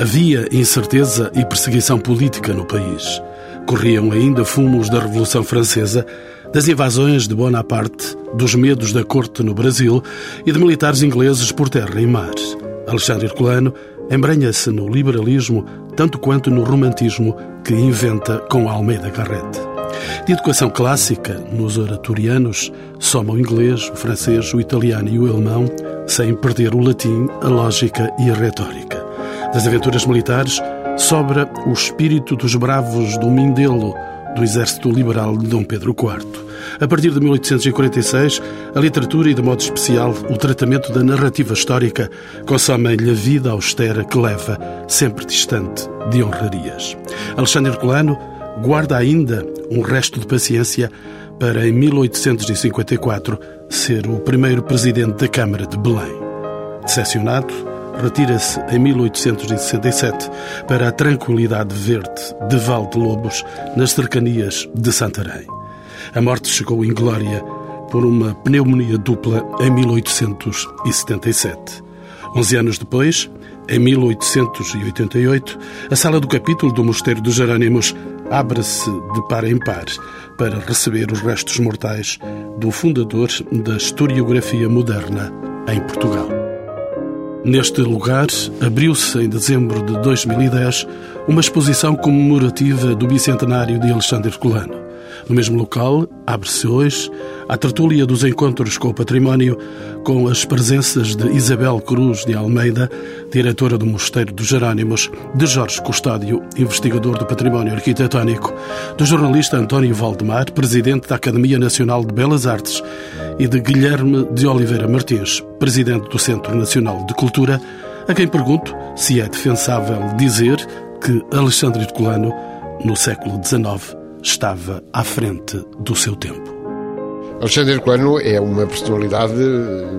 Havia incerteza e perseguição política no país. Corriam ainda fumos da Revolução Francesa, das invasões de Bonaparte, dos medos da corte no Brasil e de militares ingleses por terra e mar. Alexandre Herculano embranha-se no liberalismo tanto quanto no romantismo que inventa com Almeida Garrett. De educação clássica, nos oratorianos, soma o inglês, o francês, o italiano e o alemão, sem perder o latim, a lógica e a retórica. Das aventuras militares, sobra o espírito dos bravos do Mindelo, do exército liberal de Dom Pedro IV. A partir de 1846, a literatura e, de modo especial, o tratamento da narrativa histórica consomem-lhe a vida austera que leva, sempre distante, de honrarias. Alexandre Herculano guarda ainda um resto de paciência para, em 1854, ser o primeiro presidente da Câmara de Belém. Decepcionado, retira-se em 1867 para a tranquilidade verde de Val de Lobos, nas cercanias de Santarém. A morte chegou em glória por uma pneumonia dupla em 1877. Onze anos depois, em 1888, a sala do capítulo do Mosteiro dos Jerônimos abre-se de par em par para receber os restos mortais do fundador da historiografia moderna em Portugal. Neste lugar, abriu-se em dezembro de 2010 uma exposição comemorativa do bicentenário de Alexandre Herculano. No mesmo local, abre-se hoje a tertúlia dos encontros com o património, com as presenças de Isabel Cruz de Almeida, diretora do Mosteiro dos Jerônimos, de Jorge Custódio, investigador do património arquitetónico, do jornalista António Valdemar, presidente da Academia Nacional de Belas Artes, e de Guilherme de Oliveira Martins, presidente do Centro Nacional de Cultura, a quem pergunto se é defensável dizer que Alexandre Herculano, no século XIX, estava à frente do seu tempo. Alexandre Herculano é uma personalidade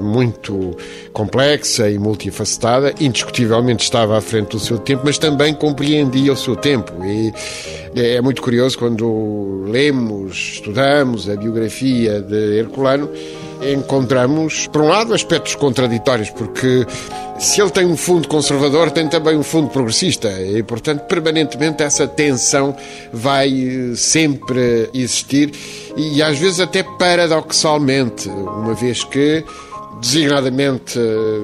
muito complexa e multifacetada, indiscutivelmente estava à frente do seu tempo, mas também compreendia o seu tempo. E é muito curioso quando lemos, estudamos a biografia de Herculano, encontramos, por um lado, aspectos contraditórios, porque se ele tem um fundo conservador, tem também um fundo progressista. E, portanto, permanentemente essa tensão vai eh, sempre existir e às vezes até paradoxalmente, uma vez que designadamente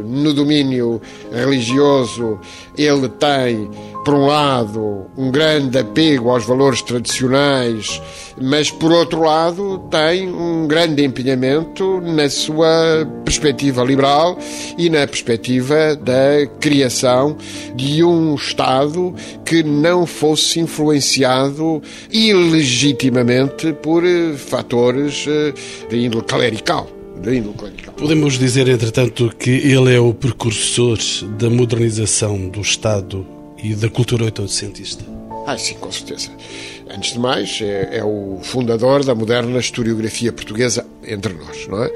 no domínio religioso, ele tem, por um lado, um grande apego aos valores tradicionais, mas por outro lado, tem um grande empenhamento na sua perspectiva liberal e na perspectiva da criação de um Estado que não fosse influenciado ilegitimamente por fatores eh, de índole clerical. Podemos dizer, entretanto, que ele é o precursor da modernização do Estado e da cultura oitocentista? Ah, sim, com certeza. Antes de mais, é, é, o fundador da moderna historiografia portuguesa entre nós, não é?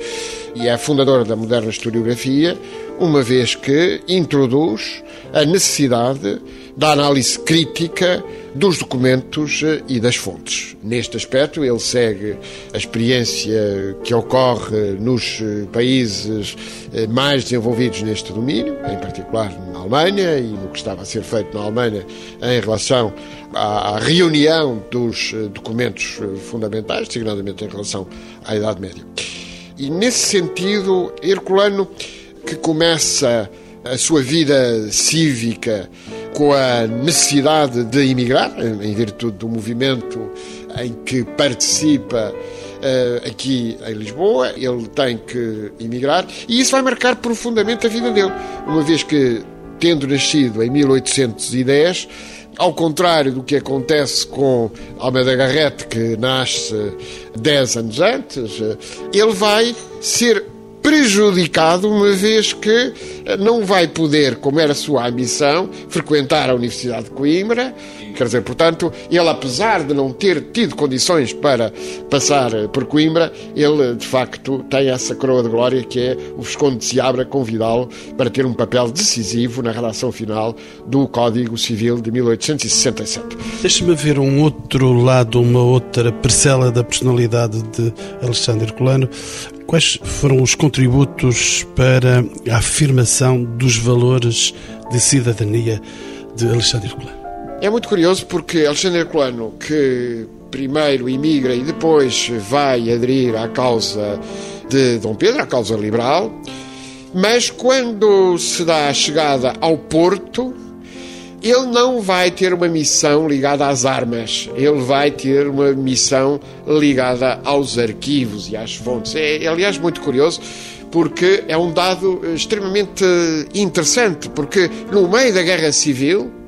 E é fundador da moderna historiografia, uma vez que introduz a necessidade da análise crítica dos documentos eh, e das fontes. Neste aspecto, ele segue a experiência que ocorre nos eh, países eh, mais desenvolvidos neste domínio, em particular Alemanha e no que estava a ser feito na Alemanha em relação à reunião dos documentos fundamentais, designadamente em relação à Idade Média. E nesse sentido, Herculano, que começa a sua vida cívica com a necessidade de emigrar, em virtude do movimento em que participa uh, aqui em Lisboa, ele tem que emigrar e isso vai marcar profundamente a vida dele, uma vez que, tendo nascido em 1810, ao contrário do que acontece com Almeida Garrett, que nasce 10 anos antes, ele vai ser prejudicado, uma vez que não vai poder, como era sua ambição, frequentar a Universidade de Coimbra. Quer dizer, portanto, ele, apesar de não ter tido condições para passar eh, por Coimbra, ele, de facto, tem essa coroa de glória que é o Visconde de Seabra convidá-lo para ter um papel decisivo na redação final do Código Civil de 1867. Deixe-me ver um outro lado, uma outra parcela da personalidade de Alexandre Colano. Quais foram os contributos para a afirmação dos valores de cidadania de Alexandre Herculano. É muito curioso porque Alexandre Herculano, que primeiro imigra e depois vai aderir à causa de Dom Pedro, à causa liberal, mas quando se dá a chegada ao Porto, ele não vai ter uma missão ligada às armas, ele vai ter uma missão ligada aos arquivos e às fontes. É, aliás, muito curioso, porque é um dado extremamente interessante, porque no meio da Guerra Civil,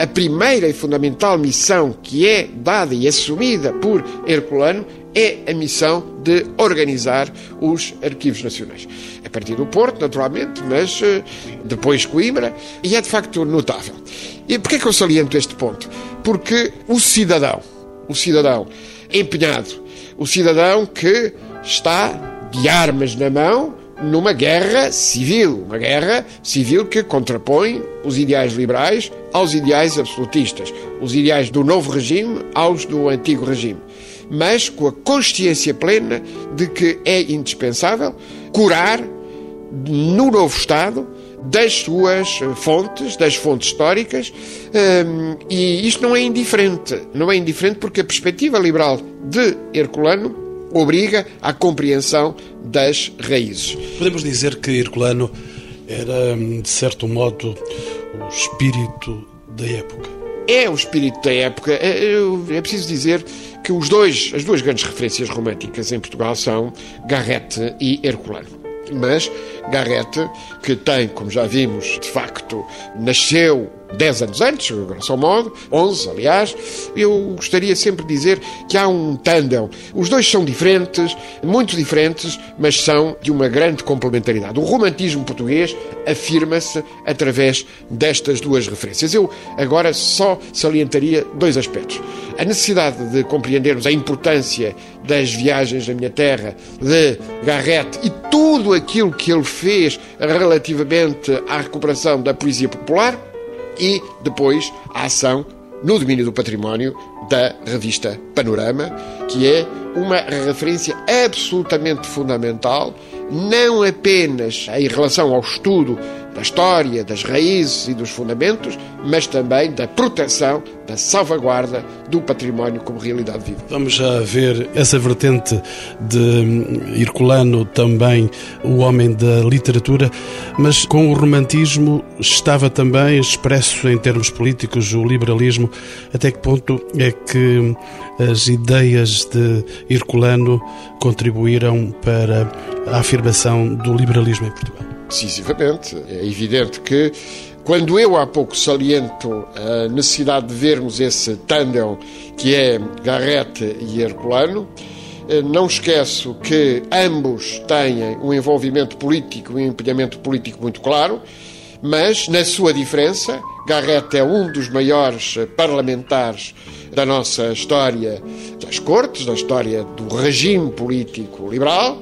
a primeira e fundamental missão que é dada e assumida por Herculano é a missão de organizar os arquivos nacionais. A partir do Porto, naturalmente, mas eh, depois Coimbra, e é de facto notável. E porquê que eu saliento este ponto? Porque o cidadão, o cidadão empenhado, o cidadão que está de armas na mão numa guerra civil, uma guerra civil que contrapõe os ideais liberais aos ideais absolutistas, os ideais do novo regime aos do antigo regime, mas com a consciência plena de que é indispensável curar no novo Estado das suas fontes, das fontes históricas, hum, e isto não é indiferente. Não é indiferente porque a perspectiva liberal de Herculano obriga à compreensão das raízes. Podemos dizer que Herculano era, de certo modo, o espírito da época. É o espírito da época. É, é preciso dizer que os dois, as duas grandes referências românticas em Portugal são Garrett e Herculano. Mas Garrett, que tem, como já vimos, de facto, nasceu 10 anos antes, grosso modo, 11, aliás, eu gostaria sempre de dizer que há um tandem. Os dois são diferentes, muito diferentes, mas são de uma grande complementaridade. O romantismo português afirma-se através destas duas referências. Eu agora só salientaria dois aspectos. A necessidade de compreendermos a importância das viagens à minha terra de Garrett e tudo aquilo que ele fez relativamente à recuperação da poesia popular e depois a ação no domínio do património da revista Panorama, que é uma referência absolutamente fundamental, não apenas em relação ao estudo da história, das raízes e dos fundamentos, mas também da proteção, da salvaguarda do património como realidade viva. Vamos já ver essa vertente de Herculano também, o homem da literatura, mas com o romantismo estava também expresso em termos políticos o liberalismo. Até que ponto é que as ideias de Herculano contribuíram para a afirmação do liberalismo em Portugal? Decisivamente. É evidente que quando eu há pouco saliento a necessidade de vermos esse tandem que é Garrett e Herculano, eh, não esqueço que ambos têm um envolvimento político e um empenhamento político muito claro, mas na sua diferença, Garrett é um dos maiores parlamentares da nossa história das cortes, da história do regime político liberal,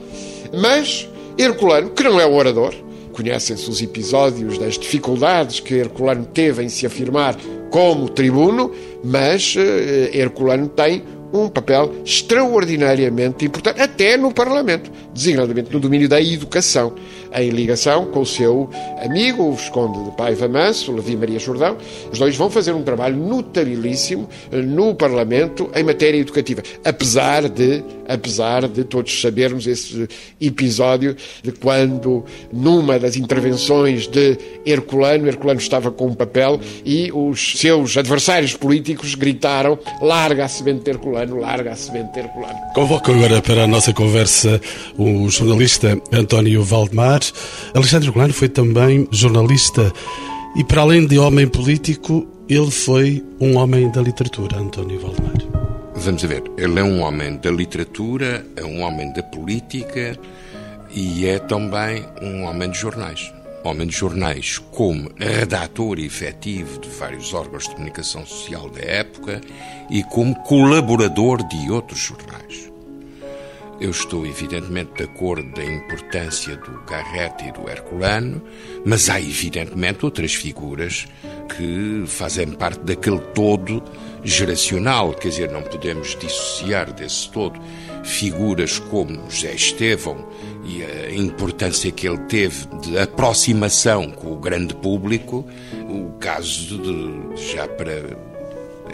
mas Herculano, que não é o orador, Conhecem-se os episódios das dificuldades que Herculano teve em se afirmar como tribuno, mas uh, Herculano tem um papel extraordinariamente importante, até no Parlamento, designadamente no domínio da educação em ligação com o seu amigo, o Visconde de Paiva Manso, Levi Maria Jordão. Os dois vão fazer um trabalho notabilíssimo eh, no Parlamento em matéria educativa, apesar de, apesar de todos sabermos esse episódio de quando, numa das intervenções de Herculano, Herculano estava com um papel e os seus adversários políticos gritaram larga a semente de Herculano, larga a semente de Herculano. Convoco agora para a nossa conversa o jornalista António Valdemar, Alexandre Golano foi também jornalista e, para além de homem político, ele foi um homem da literatura, António Valdemar. Vamos ver, ele é um homem da literatura, é um homem da política e é também um homem de jornais. Homem de jornais como redator efetivo de vários órgãos de comunicação social da época e como colaborador de outros jornais. Eu estou evidentemente de acordo da importância do Garrett e do Herculano, mas há evidentemente outras figuras que fazem parte daquele todo geracional, quer dizer, não podemos dissociar desse todo figuras como José Estevão e a importância que ele teve de aproximação com o grande público o caso de, já para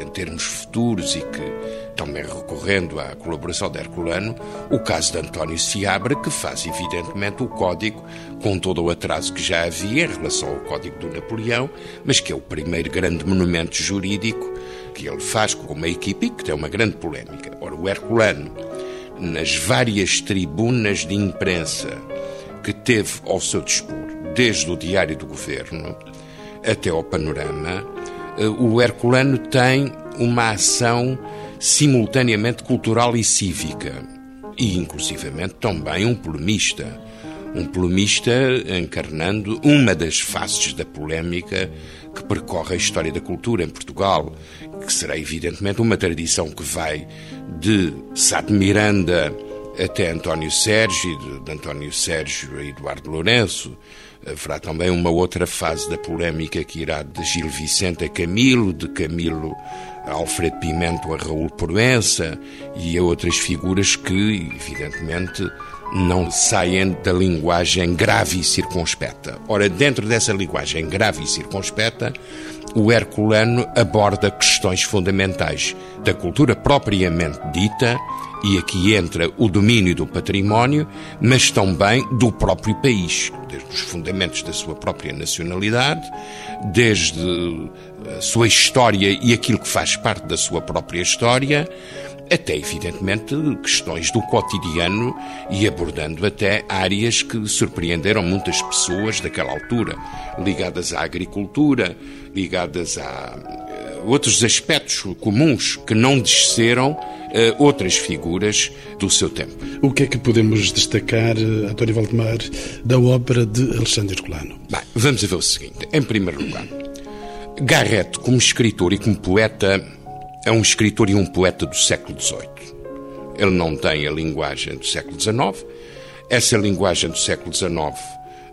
em termos futuros e que também recorrendo à colaboração de Herculano, o caso de António Seabra, que faz evidentemente o código com todo o atraso que já havia em relação ao código do Napoleão, mas que é o primeiro grande monumento jurídico que ele faz com uma equipe e que tem uma grande polémica. Ora, o Herculano, nas várias tribunas de imprensa que teve ao seu dispor, desde o Diário do Governo até ao Panorama, eh, o Herculano tem uma ação simultaneamente cultural e cívica, e inclusivamente também um polemista. Um polemista encarnando uma das faces da polémica que percorre a história da cultura em Portugal, que será evidentemente uma tradição que vai de Sá de Miranda até António Sérgio, de, António Sérgio a Eduardo Lourenço, Haverá também uma outra fase da polémica que irá de Gil Vicente a Camilo, de Camilo a Alfredo Pimento a Raul Proença e a outras figuras que, evidentemente, não saem da linguagem grave e circunspecta. Ora, dentro dessa linguagem grave e circunspecta, o Herculano aborda questões fundamentais da cultura propriamente dita e aqui entra o domínio do património, mas também do próprio país, desde os fundamentos da sua própria nacionalidade, desde a sua história e aquilo que faz parte da sua própria história, até, evidentemente, questões do cotidiano e abordando até áreas que surpreenderam muitas pessoas daquela altura, ligadas à agricultura, ligadas eh, outros aspectos comuns que não desceram uh, outras figuras do seu tempo. O que é que podemos destacar, uh, António Valdemar, da obra de Alexandre Herculano? Bem, vamos ver o seguinte. Em primeiro lugar, Garrett, como escritor e como poeta, é um escritor e um poeta do século XVIII. Ele não tem a linguagem do século XIX. Essa linguagem do século XIX,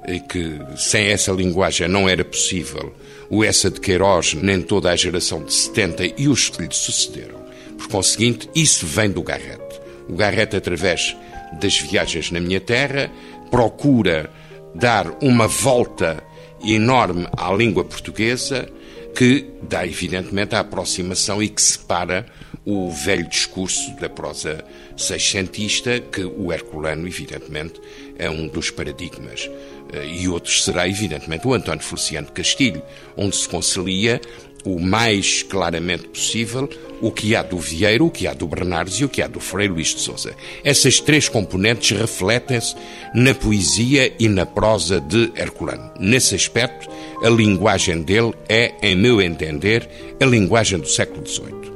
e que sem essa linguagem não era possível o Essa de Queiroz, nem toda a geração de 70 e os que lhe sucederam. Por conseguinte, isso vem do Garrett. O Garrett, através das viagens na minha terra, procura dar uma volta enorme à língua portuguesa que dá, evidentemente, a aproximação e que separa o velho discurso da prosa seiscentista, que o Herculano, evidentemente, é um dos paradigmas. Eh, e outros será, evidentemente, o António Feliciano de Castilho, onde se concilia o mais claramente possível o que há do Vieiro, o que há do Bernardes e o que há do Frei Luís de Souza. Essas três componentes refletem-se na poesia e na prosa de Herculano. Nesse aspecto, a linguagem dele é, em meu entender, a linguagem do século XVIII.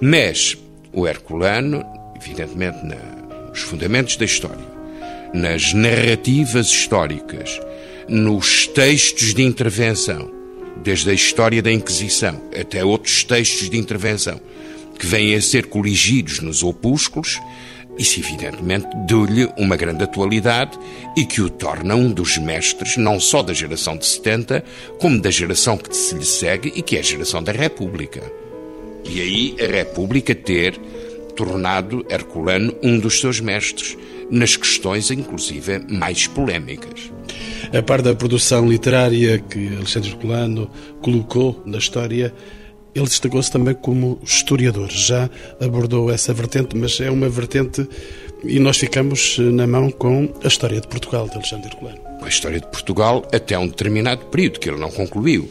Mas o Herculano, evidentemente, nos fundamentos da história, nas narrativas históricas, nos textos de intervenção, desde a história da Inquisição até outros textos de intervenção, que vêm a ser coligidos nos opúsculos, isso evidentemente deu-lhe uma grande atualidade e que o torna um dos mestres não só da geração de 70, como da geração que se lhe segue e que é a geração da República. E aí a República ter tornado Herculano um dos seus mestres, nas questões inclusive mais polémicas. A par da produção literária que Alexandre Herculano colocou na história, ele destacou-se também como historiador. Já abordou essa vertente, mas é uma vertente e nós ficamos na mão com a história de Portugal de Alexandre Herculano. A história de Portugal até um determinado período que ele não concluiu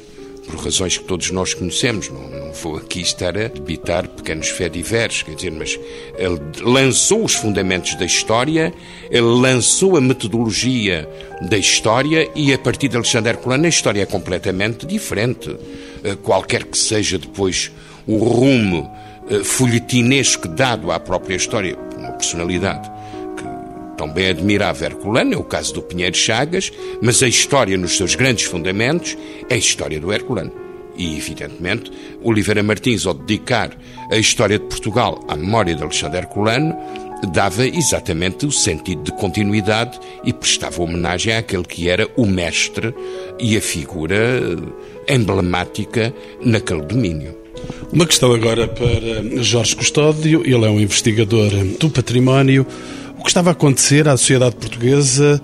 por razões que todos nós conhecemos. Não, não vou aqui estar a debitar pequenos fediveres, quer dizer, mas ele lançou os fundamentos da história, ele lançou a metodologia da história e a partir de Alexandre Herculano a história é completamente diferente. Eh, qualquer que seja depois o rumo eh, folhetinesco dado à própria história, uma personalidade também admirável Herculano, é o caso do Pinheiro Chagas, mas a história nos seus grandes fundamentos é a história do Herculano. E, evidentemente, Oliveira Martins, ao dedicar a história de Portugal à memória de Alexandre Herculano, dava exatamente o sentido de continuidade e prestava homenagem àquele que era o mestre e a figura emblemática naquele domínio. Uma questão agora para Jorge Custódio, ele é um investigador do património. Que estava a acontecer à sociedade portuguesa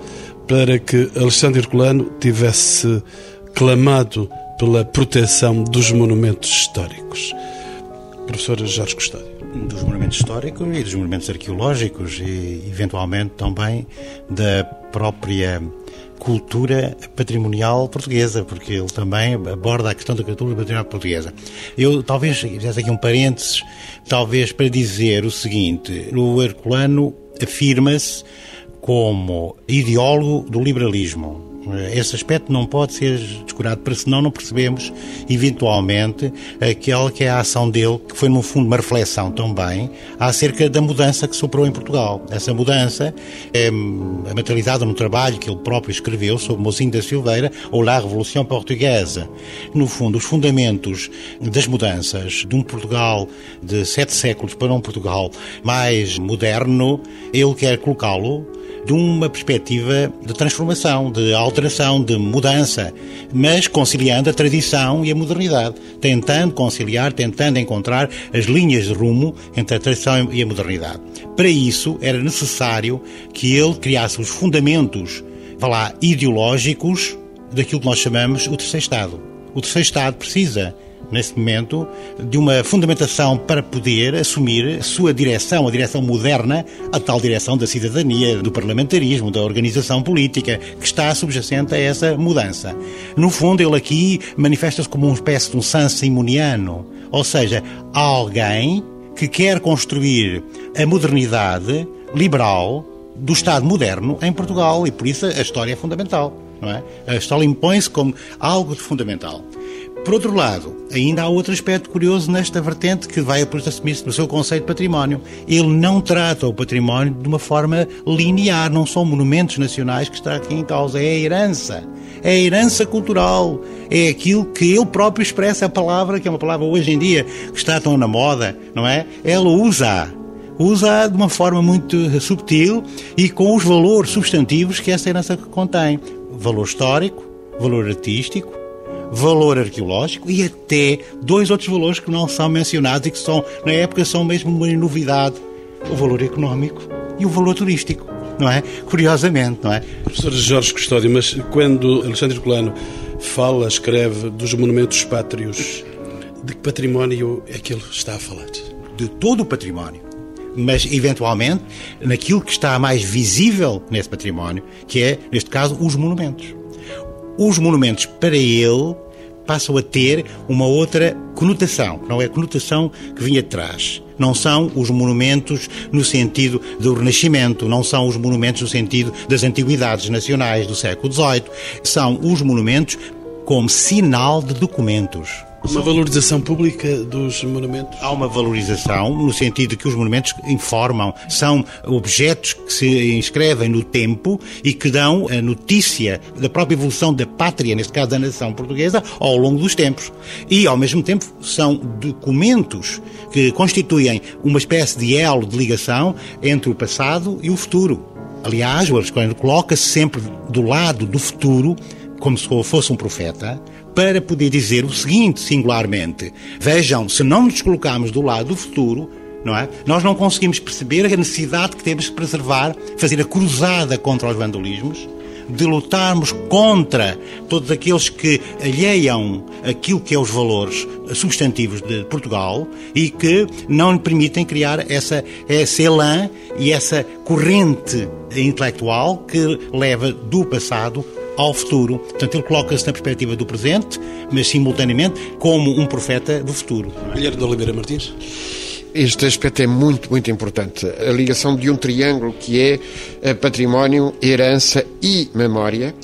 para que Alexandre Herculano tivesse clamado pela proteção dos monumentos históricos. Professora Jorge Custódio. Dos monumentos históricos e dos monumentos arqueológicos e, eventualmente, também da própria cultura patrimonial portuguesa, porque ele também aborda a questão da cultura patrimonial portuguesa. Eu talvez fizesse aqui um parênteses, talvez para dizer o seguinte: o Herculano afirma-se como ideólogo do liberalismo esse aspecto não pode ser descurado, porque senão não percebemos, eventualmente, aquela que é a ação dele, que foi, no fundo, uma reflexão também acerca da mudança que soprou em Portugal. Essa mudança é materializada no trabalho que ele próprio escreveu sobre Mozinho da Silveira, ou La Revolução Portuguesa. No fundo, os fundamentos das mudanças de um Portugal de sete séculos para um Portugal mais moderno, ele quer colocá-lo de uma perspectiva de transformação, de alteração, de mudança, mas conciliando a tradição e a modernidade, tentando conciliar, tentando encontrar as linhas de rumo entre a tradição e a modernidade. Para isso era necessário que ele criasse os fundamentos, vá lá, ideológicos daquilo que nós chamamos o terceiro Estado. O terceiro Estado precisa nesse momento, de uma fundamentação para poder assumir a sua direção, a direção moderna, a tal direção da cidadania, do parlamentarismo, da organização política, que está subjacente a essa mudança. No fundo, ele aqui manifesta-se como uma espécie de um sansimoniano, ou seja, alguém que quer construir a modernidade liberal do Estado moderno em Portugal e por isso a história é fundamental. É? A história impõe-se como algo de fundamental. Por outro lado, ainda há outro aspecto curioso nesta vertente que vai assumir-se no seu conceito de património. Ele não trata o património de uma forma linear, não são monumentos nacionais que está aqui em causa, é a herança. É a herança cultural, é aquilo que ele próprio expressa a palavra, que é uma palavra hoje em dia que está tão na moda, não é? Ela usa usa de uma forma muito subtil e com os valores substantivos que essa herança contém. Valor histórico, valor artístico, valor arqueológico e até dois outros valores que não são mencionados e que são, na época, são mesmo uma novidade: o valor económico e o valor turístico. Não é? Curiosamente, não é? Professor Jorge Custódio, mas quando Alexandre Colano fala, escreve dos monumentos pátrios, de que património é que ele está a falar? De todo o património mas eventualmente naquilo que está mais visível nesse património, que é, neste caso, os monumentos. Os monumentos, para ele, passam a ter uma outra conotação, não é a conotação que vinha de trás. Não são os monumentos no sentido do Renascimento, não são os monumentos no sentido das antiguidades nacionais do século XVIII, são os monumentos como sinal de documentos. Uma valorização pública dos monumentos? Há uma valorização no sentido que os monumentos informam, são objetos que se inscrevem no tempo e que dão a notícia da própria evolução da pátria, neste caso da nação portuguesa, ao longo dos tempos. E, ao mesmo tempo, são documentos que constituem uma espécie de elo de ligação entre o passado e o futuro. Aliás, o Alexandre coloca-se sempre do lado do futuro, como se fosse um profeta, para poder dizer o seguinte singularmente: vejam, se não nos colocarmos do lado do futuro, não é? Nós não conseguimos perceber a necessidade que temos de preservar, fazer a cruzada contra os vandalismos, de lutarmos contra todos aqueles que alheiam aquilo que é os valores substantivos de Portugal e que não lhe permitem criar essa, esse elan e essa corrente intelectual que leva do passado ao futuro. Portanto, ele coloca-se na perspectiva do presente, mas simultaneamente como um profeta do futuro. Guilherme de Oliveira Martins. Este aspecto é muito, muito importante. A ligação de um triângulo que é eh, património, herança e memória.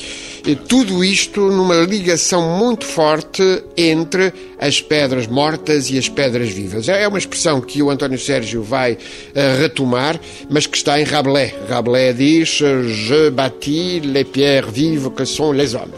Tudo isto numa ligação muito forte entre as pedras mortas e as pedras vivas. É uma expressão que o António Sérgio vai eh, retomar, mas que está em Rabelais. Rabelais diz: Je bâtis les pierres vives que sont les hommes.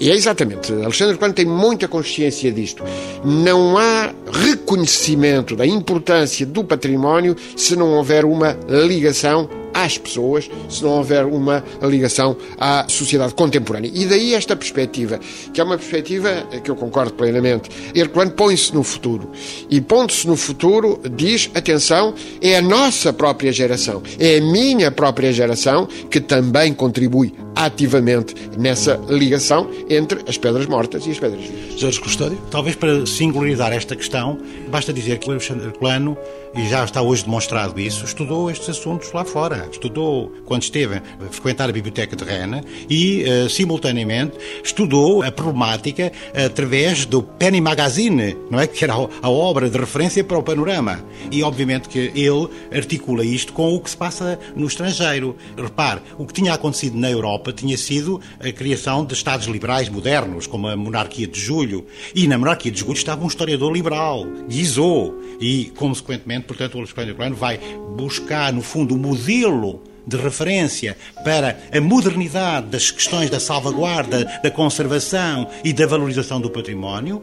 E é exatamente, Alexandre Coelho tem muita consciência disto. Não há reconhecimento da importância do património se não houver uma ligação às pessoas, se não houver uma ligação à sociedade contemporânea. E daí esta perspectiva, que é uma perspectiva que eu concordo plenamente. Herculano põe-se no futuro. E pondo-se no futuro, diz, atenção, é a nossa própria geração, é a minha própria geração que também contribui ativamente nessa ligação entre as pedras mortas e as pedras vivas. Jorge Custódio? Talvez para singularizar esta questão, basta dizer que o Alexandre Herculano, e já está hoje demonstrado isso, estudou estes assuntos lá fora. Estudou quando esteve a frequentar a Biblioteca de Rennes e, uh, simultaneamente, estudou a problemática através do Penny Magazine, não é? que era a obra de referência para o panorama. E, obviamente, que ele articula isto com o que se passa no estrangeiro. Repare, o que tinha acontecido na Europa tinha sido a criação de Estados liberais modernos, como a monarquia de Julho. E na monarquia de Julho estava um historiador liberal, Guizot. E, consequentemente, portanto, o Alexandre Plano vai buscar, no fundo, o modelo de referência para a modernidade das questões da salvaguarda, da conservação e da valorização do património,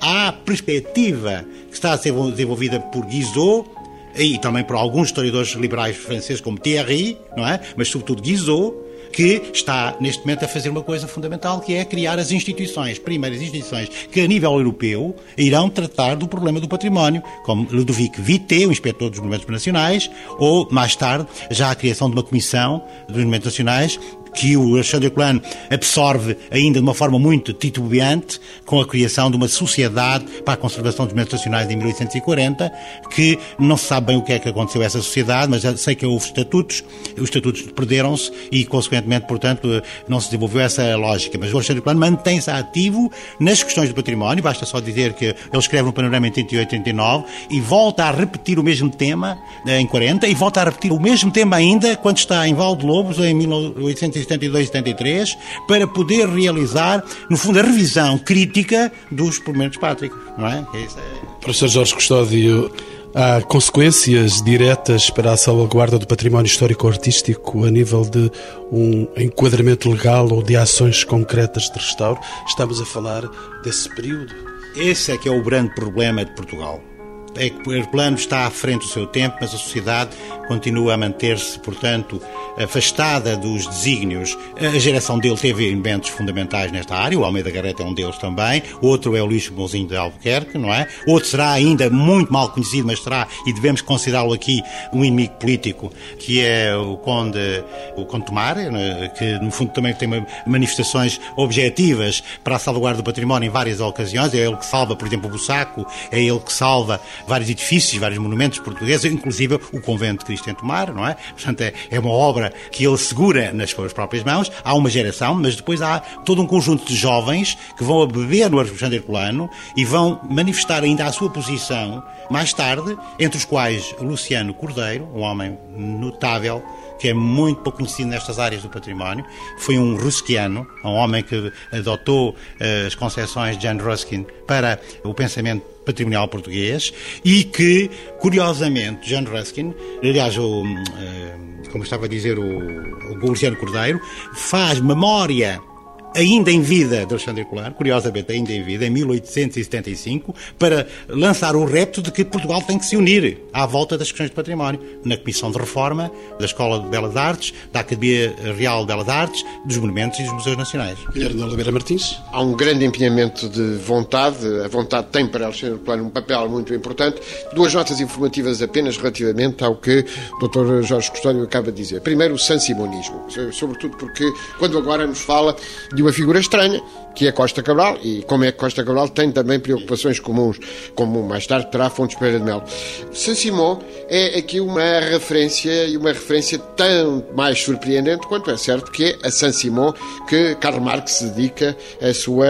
há perspectiva que está a ser desenvolvida por Guizot e também por alguns historiadores liberais franceses como Thierry, não é? Mas sobretudo Guizot, que está neste momento a fazer uma coisa fundamental, que é criar as instituições, primeiras instituições, que a nível europeu irão tratar do problema do património, como Ludovic Vité, o inspetor dos monumentos nacionais, ou mais tarde já a criação de uma comissão dos monumentos nacionais que o Alexandre Herculano absorve ainda de uma forma muito titubeante com a criação de uma sociedade para a conservação dos monumentos nacionais em 1840, que não se sabe bem o que é que aconteceu a essa sociedade, mas sei que houve estatutos, os estatutos perderam-se e, consequentemente, portanto, não se desenvolveu essa lógica. Mas o Alexandre Herculano mantém-se ativo nas questões do património, basta só dizer que ele escreve no Panorama em 38, 39 e volta a repetir o mesmo tema eh, em 40 e volta a repetir o mesmo tema ainda quando está em Val de Lobos em 1840 1972 e 73, para poder realizar, no fundo, a revisão crítica dos monumentos pátricos, não é? Isso é... Professor Jorge Custódio, há consequências diretas para a salvaguarda do património histórico-artístico a nível de um enquadramento legal ou de ações concretas de restauro? Estamos a falar desse período? Esse é que é o grande problema de Portugal é que o plano está à frente do seu tempo, mas a sociedade continua a manter-se, portanto, afastada dos desígnios. A geração dele teve elementos fundamentais nesta área, o Almeida Garrett é um deles também, outro é o Luís Bonzinho de Albuquerque, não é? Outro será ainda muito mal conhecido, mas será, e devemos considerá-lo aqui, um inimigo político, que é o Conde, o Conde Tomar, né? que no fundo também tem manifestações objetivas para a salvaguarda do património em várias ocasiões, é ele que salva, por exemplo, o Bussaco, é ele que salva vários edifícios, vários monumentos portugueses, inclusive o convento de Cristo em Tomar, não é? Portanto, é, é uma obra que ele segura nas suas próprias mãos. Há uma geração, mas depois há todo um conjunto de jovens que vão a beber no Alexandre Herculano e vão manifestar ainda a sua posição mais tarde, entre os quais Luciano Cordeiro, um homem notável, que é muito pouco conhecido nestas áreas do património. Foi um ruskiano, um homem que adotou uh, as concepções de Jan Ruskin para o pensamento patrimonial português e que, curiosamente, Jan Ruskin, aliás, o, uh, como estava a dizer o, o Luciano Cordeiro, faz memória ainda em vida de Alexandre Herculano, curiosamente ainda em vida, em 1875, para lançar o repto de que Portugal tem que se unir à volta das questões de património, na Comissão de Reforma da Escola de Belas Artes, da Academia Real de Belas Artes, dos Monumentos e dos Museus Nacionais. Guilherme Oliveira Martins. Há um grande empenhamento de vontade, a vontade tem para Alexandre Herculano um papel muito importante. Duas notas informativas apenas relativamente ao que o Dr. Jorge Custódio acaba de dizer. Primeiro, o sansimonismo, sobretudo porque quando agora nos fala de de uma figura estranha, que é Costa Cabral, e como é que Costa Cabral tem também preocupações comuns, como mais tarde terá Fontes Pereira de Melo. Saint-Simon é aqui uma referência, e uma referência tão mais surpreendente quanto é certo que é a Saint-Simon que Karl Marx dedica a sua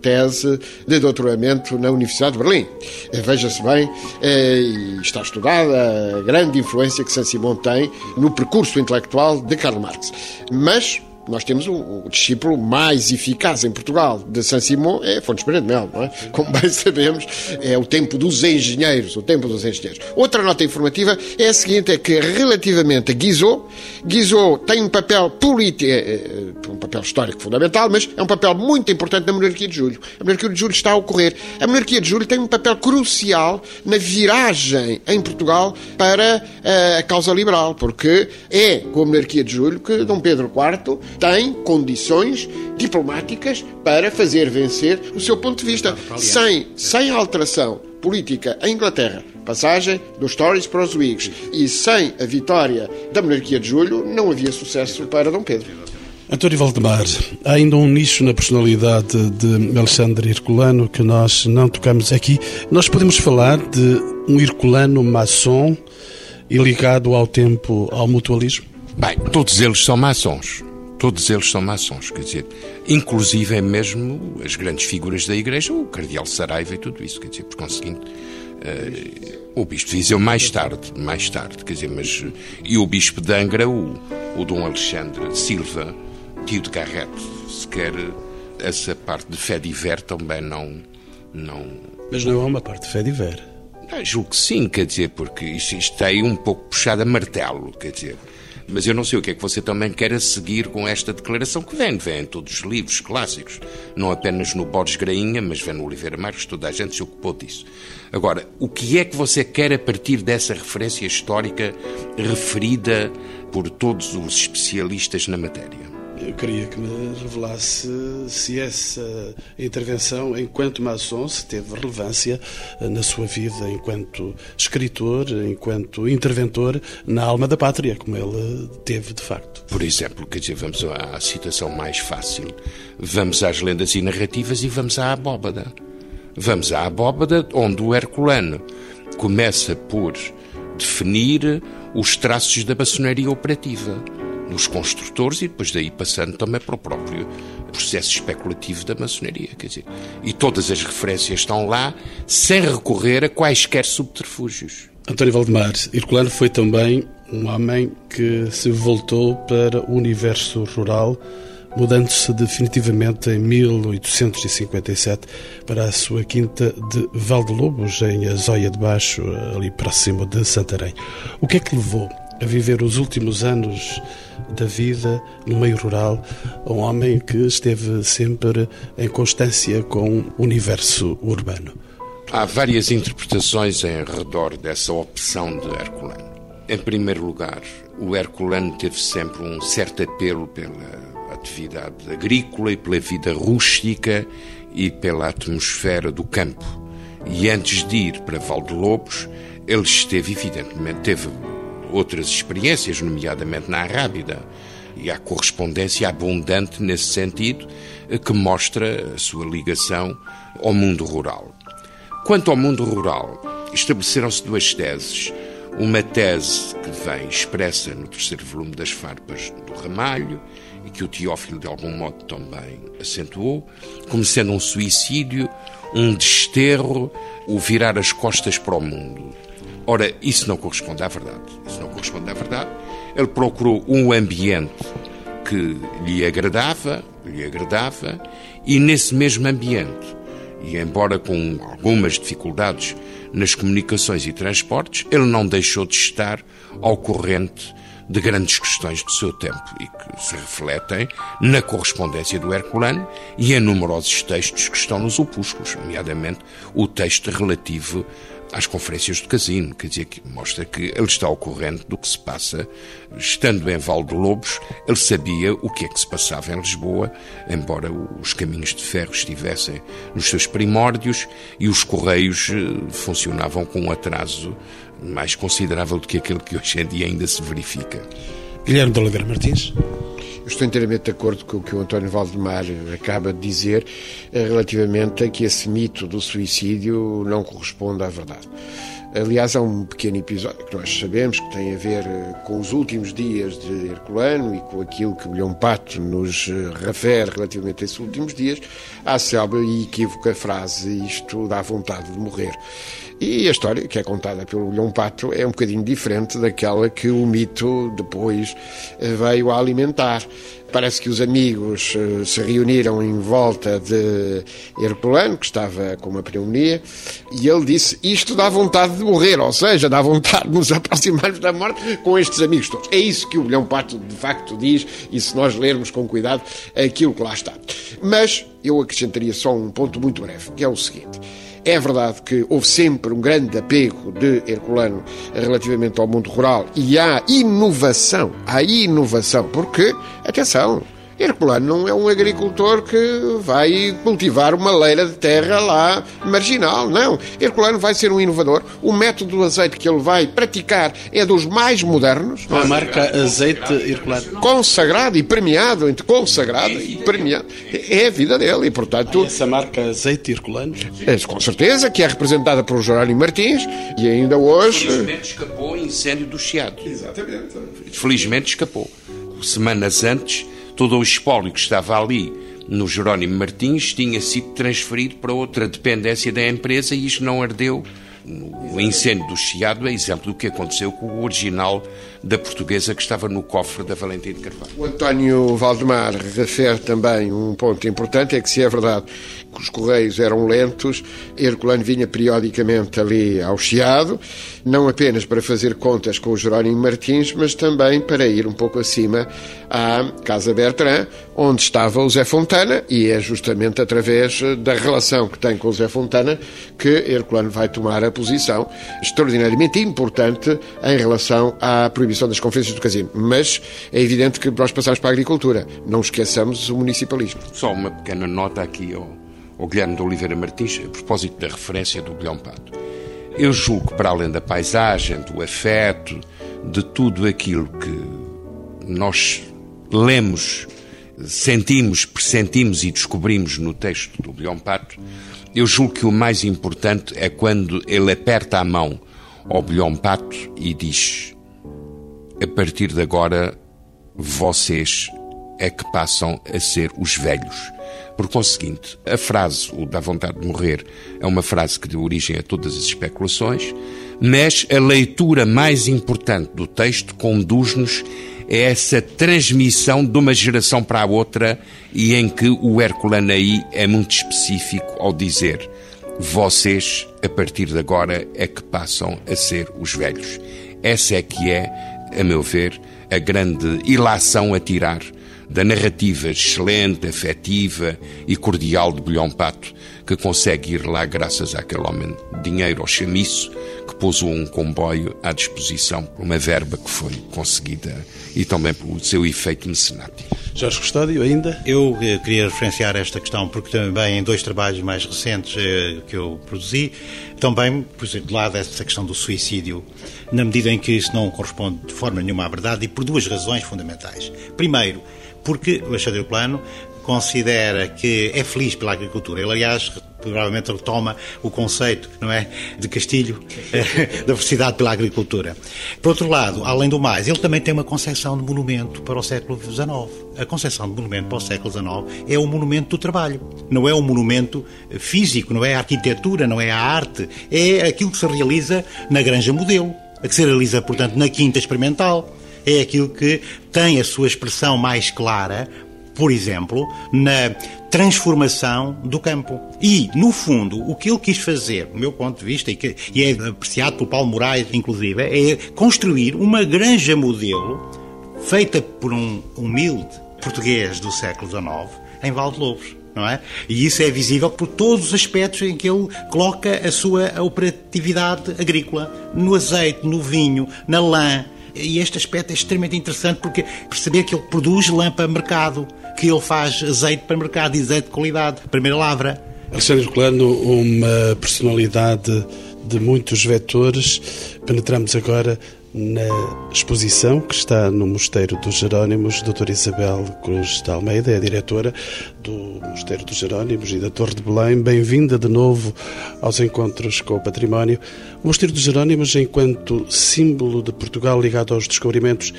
tese de doutoramento na Universidade de Berlim. Veja-se bem, eh, e está estudada a grande influência que Saint-Simon tem no percurso intelectual de Karl Marx. Mas nós temos o, o, discípulo mais eficaz em Portugal de São Simão é Fontes Pereira de Mel, não é? Como bem sabemos, é o tempo dos engenheiros, o tempo dos engenheiros. Outra nota informativa é a seguinte, é que relativamente a Guizot, Guizot tem um papel político, é, é, um papel histórico fundamental, mas é um papel muito importante na monarquia de Julho. A monarquia de Julho está a ocorrer. A monarquia de Julho tem um papel crucial na viragem em Portugal para a, a causa liberal, porque é com a monarquia de Julho que Dom Pedro IV tem condições diplomáticas para fazer vencer o seu ponto de vista. Sem, sem alteração política em Inglaterra, passagem dos Tories para os Whigs, e sem a vitória da monarquia de julho, não havia sucesso para Dom Pedro. António Valdemar, há ainda um nicho na personalidade de Alexandre Herculano que nós não tocamos aqui. Nós podemos falar de um Herculano maçom e ligado ao tempo ao mutualismo? Bem, todos eles são maçons. Todos eles são maçons, quer dizer, inclusive é mesmo as grandes figuras da Igreja, o Cardeal Saraiva e tudo isso, quer dizer, por conseguinte, uh, o Bispo de Viseu mais tarde, mais tarde, quer dizer, mas. E o Bispo de Angra, o, o Dom Alexandre Silva, tio de Garrett, sequer essa parte de fé diver também não, não... Mas não é uma parte de fé diver. Ah, julgo que sim, quer dizer, porque isto, isto um pouco puxado a martelo, quer dizer... Mas eu não sei o que é que você também quer seguir com esta declaração que vem, vem em todos os livros clássicos, não apenas no Borges Grainha, mas vem no Oliveira Marques, toda a gente se ocupou disso. Agora, o que é que você quer a partir dessa referência histórica referida por todos os especialistas na matéria? Eu queria que me revelasse se essa intervenção, enquanto maçom, se teve relevância eh, na sua vida enquanto escritor, enquanto interventor na alma da pátria, como ele teve de facto. Por exemplo, quer dizer, vamos à situação mais fácil. Vamos às lendas e narrativas e vamos à abóbada. Vamos à abóbada, onde o Herculano começa por definir os traços da maçonaria operativa dos construtores e depois daí passando também para o próprio processo especulativo da maçonaria. Quer dizer, e todas as referências estão lá sem recorrer a quaisquer subterfúgios. António Valdemar, Herculano foi também um homem que se voltou para o universo rural, mudando-se definitivamente em 1857 para a sua quinta de Valdelobos, em Azóia de Baixo, ali próximo de Santarém. O que é que levou a viver os últimos anos da vida no meio rural, um homem que esteve sempre em constância com o universo urbano. Há várias interpretações em redor dessa opção de Herculano. Em primeiro lugar, o Herculano teve sempre um certo apelo pela atividade agrícola e pela vida rústica e pela atmosfera do campo. E antes de ir para Valdelobos, ele esteve, evidentemente, teve outras experiências, nomeadamente na Arábida. E há correspondência abundante nesse sentido que mostra a sua ligação ao mundo rural. Quanto ao mundo rural, estabeleceram-se duas teses. Uma tese que vem expressa no terceiro volume das Farpas do Ramalho e que o Teófilo de algum modo também acentuou, como sendo um suicídio, um desterro, o virar as costas para o mundo. Ora, isso não corresponde à verdade. Isso não corresponde à verdade. Ele procurou um ambiente que lhe agradava, lhe agradava, e nesse mesmo ambiente, e embora com algumas dificuldades nas comunicações e transportes, ele não deixou de estar ao corrente de grandes questões do seu tempo e que se refletem na correspondência do Herculano e em numerosos textos que estão nos opúsculos, nomeadamente o texto relativo às conferências do casino, quer dizer, que mostra que ele está ao corrente do que se passa. Estando em Val de Lobos, ele sabia o que é que se passava em Lisboa, embora os caminhos de ferro estivessem nos seus primórdios e os correios eh, funcionavam com um atraso mais considerável do que aquele que hoje em dia ainda se verifica. Guilherme de Oliveira Martins. Eu estou inteiramente de acordo com o que o António Valdemar acaba de dizer eh, relativamente a que esse mito do suicídio não corresponde à verdade. Aliás, há um pequeno episódio que nós sabemos que tem a ver eh, com os últimos dias de Herculano e com aquilo que Bilhão Pato nos eh, refere relativamente a esses últimos dias, há célebre e equívoca frase: Isto dá vontade de morrer. E a história que é contada pelo Bilhão Pato é um bocadinho diferente daquela que o mito depois eh, veio a alimentar. Parece que os amigos uh, se reuniram em volta de Herculano, que estava com uma pneumonia, e ele disse: Isto dá vontade de morrer, ou seja, dá vontade de nos aproximarmos da morte com estes amigos todos. É isso que o Bilhão Pato de facto diz, e se nós lermos com cuidado aquilo que lá está. Mas eu acrescentaria só um ponto muito breve, que é o seguinte. É verdade que houve sempre um grande apego de Herculano relativamente ao mundo rural e à inovação, à inovação, porque, atenção, Herculano não é um agricultor que vai cultivar uma leira de terra lá marginal, não. Herculano vai ser um inovador. O método do azeite que ele vai praticar é dos mais modernos. A marca Azeite Herculano. Consagrado e premiado, entre consagrado e premiado. É a vida dele e, portanto... Essa marca Azeite Herculano? É, com certeza, que é representada por Jerónimo Martins e ainda hoje... Felizmente escapou o incêndio do Chiado. Exatamente. Felizmente escapou. Semanas antes todo o espólio que estava ali no Jerónimo Martins tinha sido transferido para outra dependência da empresa e isto não ardeu. O incêndio do Chiado é exemplo do que aconteceu com o original da portuguesa que estava no cofre da Valentim de Carvalho. O António Valdemar refere também um ponto importante, é que se é verdade que os correios eram lentos, Herculano vinha periodicamente ali ao Chiado, não apenas para fazer contas com o Jerónimo Martins, mas também para ir um pouco acima à Casa Bertrand, onde estava o Zé Fontana, e é justamente através da relação que tem com o Zé Fontana que Herculano vai tomar a posição extraordinariamente importante em relação à proibição das conferências do casino. Mas é evidente que nós passamos para a agricultura. Não esqueçamos o municipalismo. Só uma pequena nota aqui ao, ao Guilherme de Oliveira Martins, a propósito da referência do Guilhão Pato. Eu julgo que, para além da paisagem, do afeto, de tudo aquilo que nós lemos, sentimos, pressentimos e descobrimos no texto do Guilhão Pato, eu julgo que o mais importante é quando ele aperta a mão ao Bilhão Pato e diz: A partir de agora, vocês é que passam a ser os velhos. Por conseguinte, a frase, o da vontade de morrer, é uma frase que deu origem a todas as especulações, mas a leitura mais importante do texto conduz-nos a essa transmissão de uma geração para a outra e em que o Herculano aí é muito específico ao dizer vocês, a partir de agora, é que passam a ser os velhos. Essa é que é, a meu ver, a grande ilação a tirar da narrativa excelente, afetiva e cordial de Bulhão Pato, que consegue ir lá graças àquele homem de dinheiro ao chamiço, pôs um comboio à disposição por uma verba que foi conseguida e também pelo seu efeito mecenático. Jorge Custódio, ainda? Eu eh, queria referenciar esta questão porque também em dois trabalhos mais recentes eh, que eu produzi, também por exemplo, de lado essa questão do suicídio, na medida em que isso não corresponde de forma nenhuma à verdade e por duas razões fundamentais. Primeiro, porque o Alexandre Plano considera que é feliz pela agricultura. Ele, aliás, provavelmente retoma o conceito, não é, de Castilho, da felicidade pela agricultura. Por outro lado, além do mais, ele também tem uma concepção de monumento para o século XIX. A concepção de monumento para o século XIX é o monumento do trabalho, não é o monumento físico, não é a arquitetura, não é a arte, é aquilo que se realiza na granja modelo, que se realiza, portanto, na quinta experimental, é aquilo que tem a sua expressão mais clara, por exemplo, na transformação do campo. E, no fundo, o que ele quis fazer, do meu ponto de vista, e, que, e é apreciado por Paulo Moraes, inclusive, é construir uma granja modelo feita por um humilde português do século XIX em Val de Lobos. Não é? E isso é visível por todos os aspectos em que ele coloca a sua operatividade agrícola, no azeite, no vinho, na lã, e este aspecto é extremamente interessante porque perceber que ele produz lã para mercado, que ele faz azeite para mercado e azeite de qualidade, primeira lavra. Alexandre Colano, uma personalidade de muitos vetores. Penetramos agora na exposição que está no Mosteiro dos Jerónimos. Doutora Isabel Cruz de Almeida é a diretora do Mosteiro dos Jerónimos e da Torre de Belém. Bem-vinda de novo aos encontros com o património. O Mosteiro dos Jerónimos, enquanto símbolo de Portugal ligado aos descobrimentos,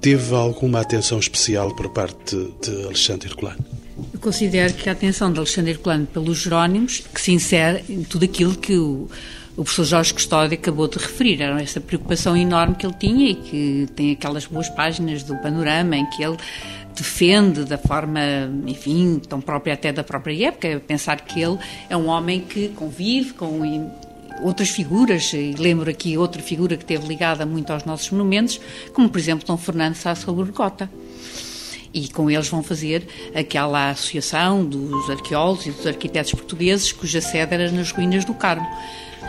teve alguma atenção especial por parte de Alexandre Herculano? Eu considero que a atenção de Alexandre Herculano pelos Jerónimos, que se insere em tudo aquilo que o o professor Jorge Custódio acabou de referir. Era essa preocupação enorme que ele tinha e que tem aquelas boas páginas do panorama em que ele defende da forma, enfim, tão própria até da própria época, pensar que ele é um homem que convive com outras figuras, e lembro aqui outra figura que esteve ligada muito aos nossos monumentos, como por exemplo Dom Fernando Sá Gorgota. E com eles vão fazer aquela associação dos arqueólogos e dos arquitetos portugueses, cuja sede era nas ruínas do Carmo.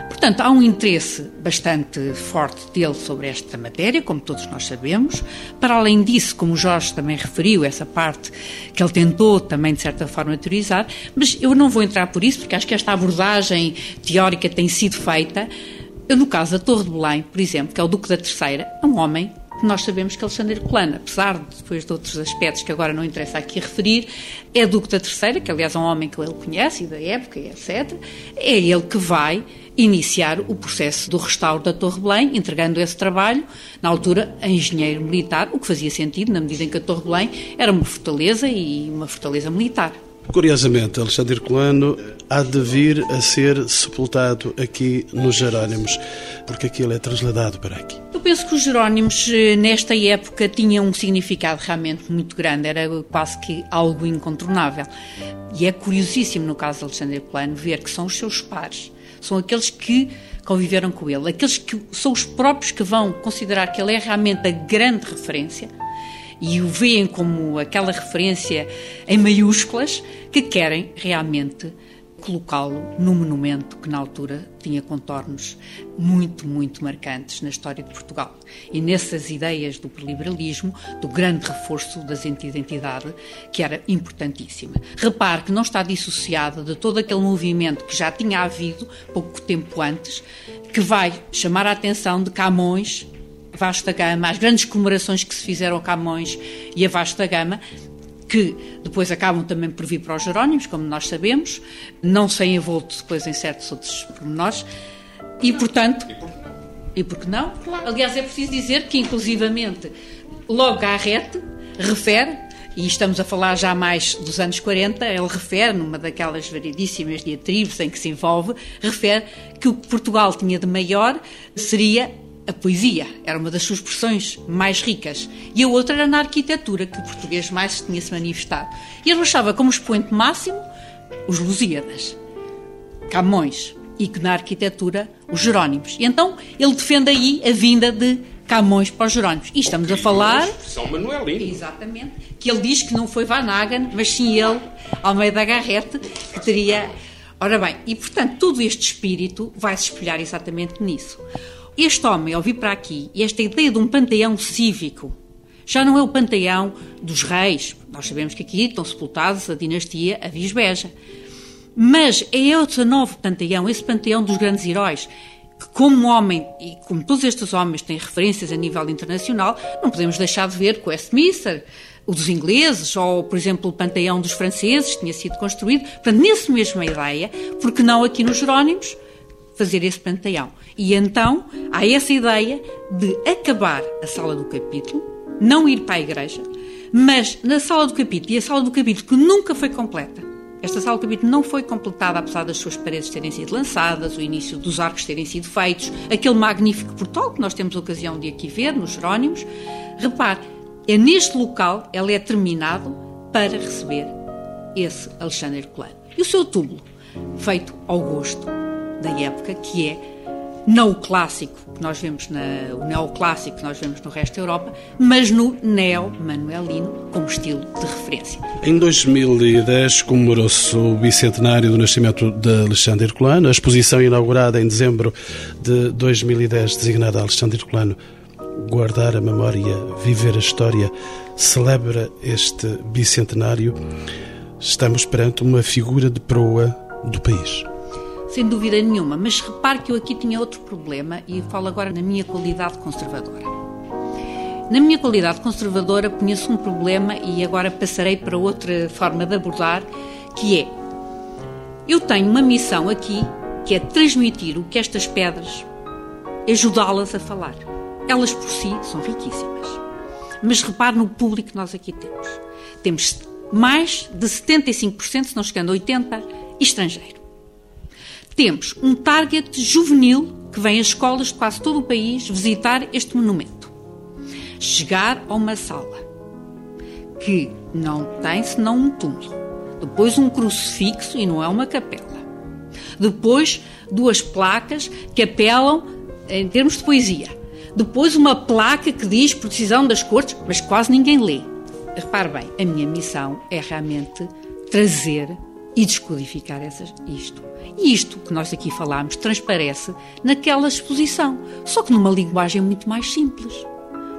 Portanto, há um interesse bastante forte dele sobre esta matéria, como todos nós sabemos. Para além disso, como o Jorge também referiu, essa parte que ele tentou também, de certa forma, teorizar, mas eu não vou entrar por isso, porque acho que esta abordagem teórica tem sido feita. Eu, no caso da Torre de Belém, por exemplo, que é o Duque da Terceira, é um homem nós sabemos que Alexandre Herculano, apesar de depois de outros aspectos que agora não interessa aqui referir, é Duque da Terceira, que aliás é um homem que ele conhece e da época, etc. É ele que vai iniciar o processo do restauro da Torre Belém, entregando esse trabalho, na altura, a engenheiro militar, o que fazia sentido, na medida em que a Torre Belém era uma fortaleza e uma fortaleza militar. Curiosamente, Alexandre Herculano há de vir a ser sepultado aqui nos Jerónimos, porque aquilo é trasladado para aqui. Eu penso que os Jerónimos, eh, nesta época, tinham um significado realmente muito grande, era quase que algo incontornável. E é curiosíssimo, no caso de Alexandre Herculano, ver que são os seus pares, são aqueles que conviveram com ele, aqueles que são os próprios que vão considerar que ele é realmente a grande referência e o veem como aquela referência em maiúsculas que querem realmente colocá-lo num monumento que na altura tinha contornos muito, muito marcantes na história de Portugal. E nessas ideias do liberalismo, do grande reforço das identidade, que era importantíssima. Repare que não está dissociada de todo aquele movimento que já tinha havido pouco tempo antes, que vai chamar a atenção de Camões vasta gama, as grandes comemorações que se fizeram a Camões e a vasta gama, que depois acabam também por vir para os Jerónimos, como nós sabemos, não sem envolto depois em certos outros pormenores, e portanto. E por que não? Aliás, é preciso dizer que, inclusivamente, logo Garrett refere, e estamos a falar já mais dos anos 40, ele refere, numa daquelas variedíssimas diatribes em que se envolve, refere que o que Portugal tinha de maior seria a poesia era uma das suas expressões mais ricas e a outra era na arquitetura, que o português mais tinha se manifestado. E ele achava como expoente máximo os Lusíadas, Camões e que na arquitetura os Jerónimos. E então ele defende aí a vinda de Camões para os Jerónimos. E estamos a falar. São Manuelino. Exatamente. Que ele diz que não foi Van Hagen, mas sim ele, ao meio da Garrete, que teria. Ora bem, e portanto todo este espírito vai se espelhar exatamente nisso. Este homem, ao vir para aqui, e esta ideia de um panteão cívico, já não é o panteão dos reis. Nós sabemos que aqui estão sepultados a dinastia a Visbeja. Mas é esse novo panteão, esse panteão dos grandes heróis, que como homem, e como todos estes homens têm referências a nível internacional, não podemos deixar de ver o Westminster, o dos ingleses, ou, por exemplo, o panteão dos franceses, tinha sido construído. Portanto, nessa mesma ideia, porque não aqui nos Jerónimos, fazer esse panteão. E então há essa ideia de acabar a sala do capítulo, não ir para a igreja, mas na sala do capítulo, e a sala do capítulo que nunca foi completa, esta sala do capítulo não foi completada apesar das suas paredes terem sido lançadas, o início dos arcos terem sido feitos, aquele magnífico portal que nós temos ocasião de aqui ver, nos Jerónimos. Repare, é neste local, ele é terminado para receber esse Alexandre Herculano. E o seu túmulo, feito ao gosto da época, que é não o clássico que nós vemos na, o neoclássico que nós vemos no resto da Europa, mas no neo-manuelino como estilo de referência. Em 2010 comemorou-se o bicentenário do nascimento de Alexandre Herculano, a exposição inaugurada em dezembro de 2010 designada Alexandre Herculano Guardar a memória, viver a história, celebra este bicentenário. Estamos perante uma figura de proa do país sem dúvida nenhuma. Mas repare que eu aqui tinha outro problema e falo agora na minha qualidade conservadora. Na minha qualidade conservadora, conheço um problema e agora passarei para outra forma de abordar, que é: eu tenho uma missão aqui que é transmitir o que estas pedras, ajudá-las a falar. Elas por si são riquíssimas. Mas repare no público que nós aqui temos. Temos mais de 75%, se não chegando a 80%, estrangeiro temos um target juvenil que vem às escolas de quase todo o país visitar este monumento. Chegar a uma sala que não tem senão um túmulo, depois um crucifixo e não é uma capela, depois duas placas que apelam em termos de poesia, depois uma placa que diz precisão das cortes, mas quase ninguém lê. Repare bem, a minha missão é realmente trazer e descodificar essas, isto. E isto que nós aqui falámos transparece naquela exposição, só que numa linguagem muito mais simples.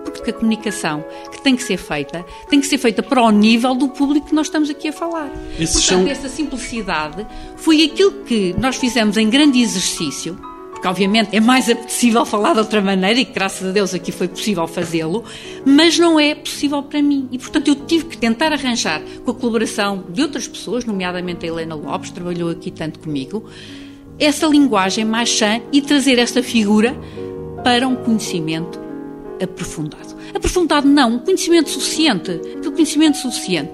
Porque a comunicação que tem que ser feita, tem que ser feita para o nível do público que nós estamos aqui a falar. Esses Portanto, são- essa simplicidade foi aquilo que nós fizemos em grande exercício, porque obviamente é mais apetecível falar de outra maneira e graças a Deus aqui foi possível fazê-lo, mas não é possível para mim. E portanto eu tive que tentar arranjar com a colaboração de outras pessoas, nomeadamente a Helena Lopes, trabalhou aqui tanto comigo, essa linguagem mais chã e trazer esta figura para um conhecimento aprofundado. Aprofundado não, um conhecimento suficiente. Aquele conhecimento suficiente.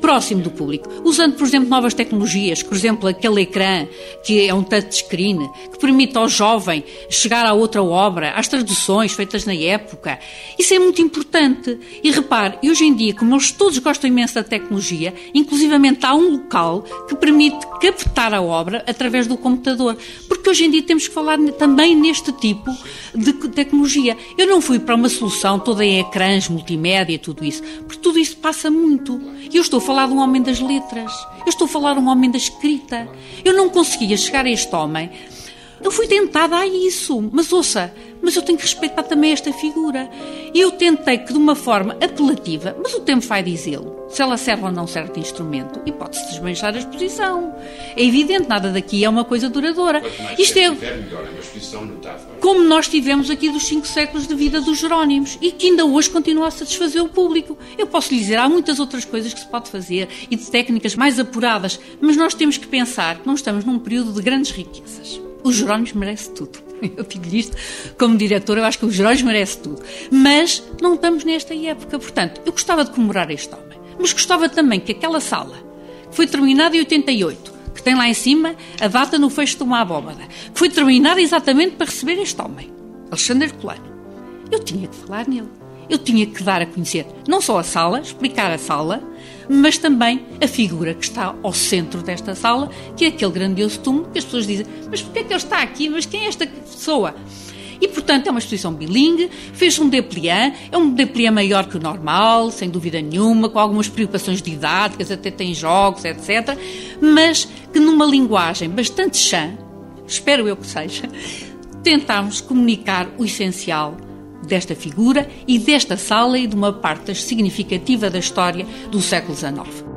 Próximo do, público. Usando, por exemplo, novas tecnologias, por exemplo, aquele ecrã que é um touchscreen, que permite ao jovem chegar a outra obra, às traduções feitas na época. Isso é muito importante. E repare, e hoje em dia, como eles todos gostam imenso da tecnologia, inclusivamente há um local que permite captar a obra através do computador. Porque hoje em dia temos que falar também neste tipo de tecnologia. Eu não fui para uma solução toda em ecrãs, multimédia, tudo isso, porque tudo isso passa muito. E eu estou a falar de um homem das letras, eu estou a falar de um homem da escrita. Eu não conseguia chegar a este homem. Eu fui tentada a isso, mas ouça, mas eu tenho que respeitar também esta figura. E eu tentei que de uma forma apelativa, mas o tempo vai dizê-lo, se ela serve ou não serve de instrumento, e pode-se desmanchar a exposição. É evidente, nada daqui é uma coisa duradoura. Isto é melhor, é uma exposição notável. como nós tivemos aqui dos cinco séculos de vida dos Jerónimos e que ainda hoje continua a satisfazer o público. Eu posso lhe dizer, há muitas outras coisas que se pode fazer e de técnicas mais apuradas, mas nós temos que pensar que não estamos num período de grandes riquezas. Os Jerónimos merece tudo. Eu digo isto como diretor, eu acho que os Jerónimos merece tudo. Mas não estamos nesta época. Portanto, eu gostava de comemorar este homem. Mas gostava também que aquela sala, que foi terminada em 88, que tem lá em cima a data no fecho de uma abóbada, que foi terminada exatamente para receber este homem, Alexandre Colano. Eu tinha que falar nele. Eu tinha que dar a conhecer não só a sala, explicar a sala, mas também a figura que está ao centro desta sala, que é aquele grandioso túmulo que as pessoas dizem: Mas porquê é que ele está aqui? Mas quem é esta pessoa? E, portanto, é uma exposição bilingue, fez um dépliant, é um dépliant maior que o normal, sem dúvida nenhuma, com algumas preocupações didáticas, até tem jogos, etc., mas que numa linguagem bastante chã, espero eu que seja, tentámos comunicar o essencial desta figura e desta sala e de uma parte significativa da história do século XIX.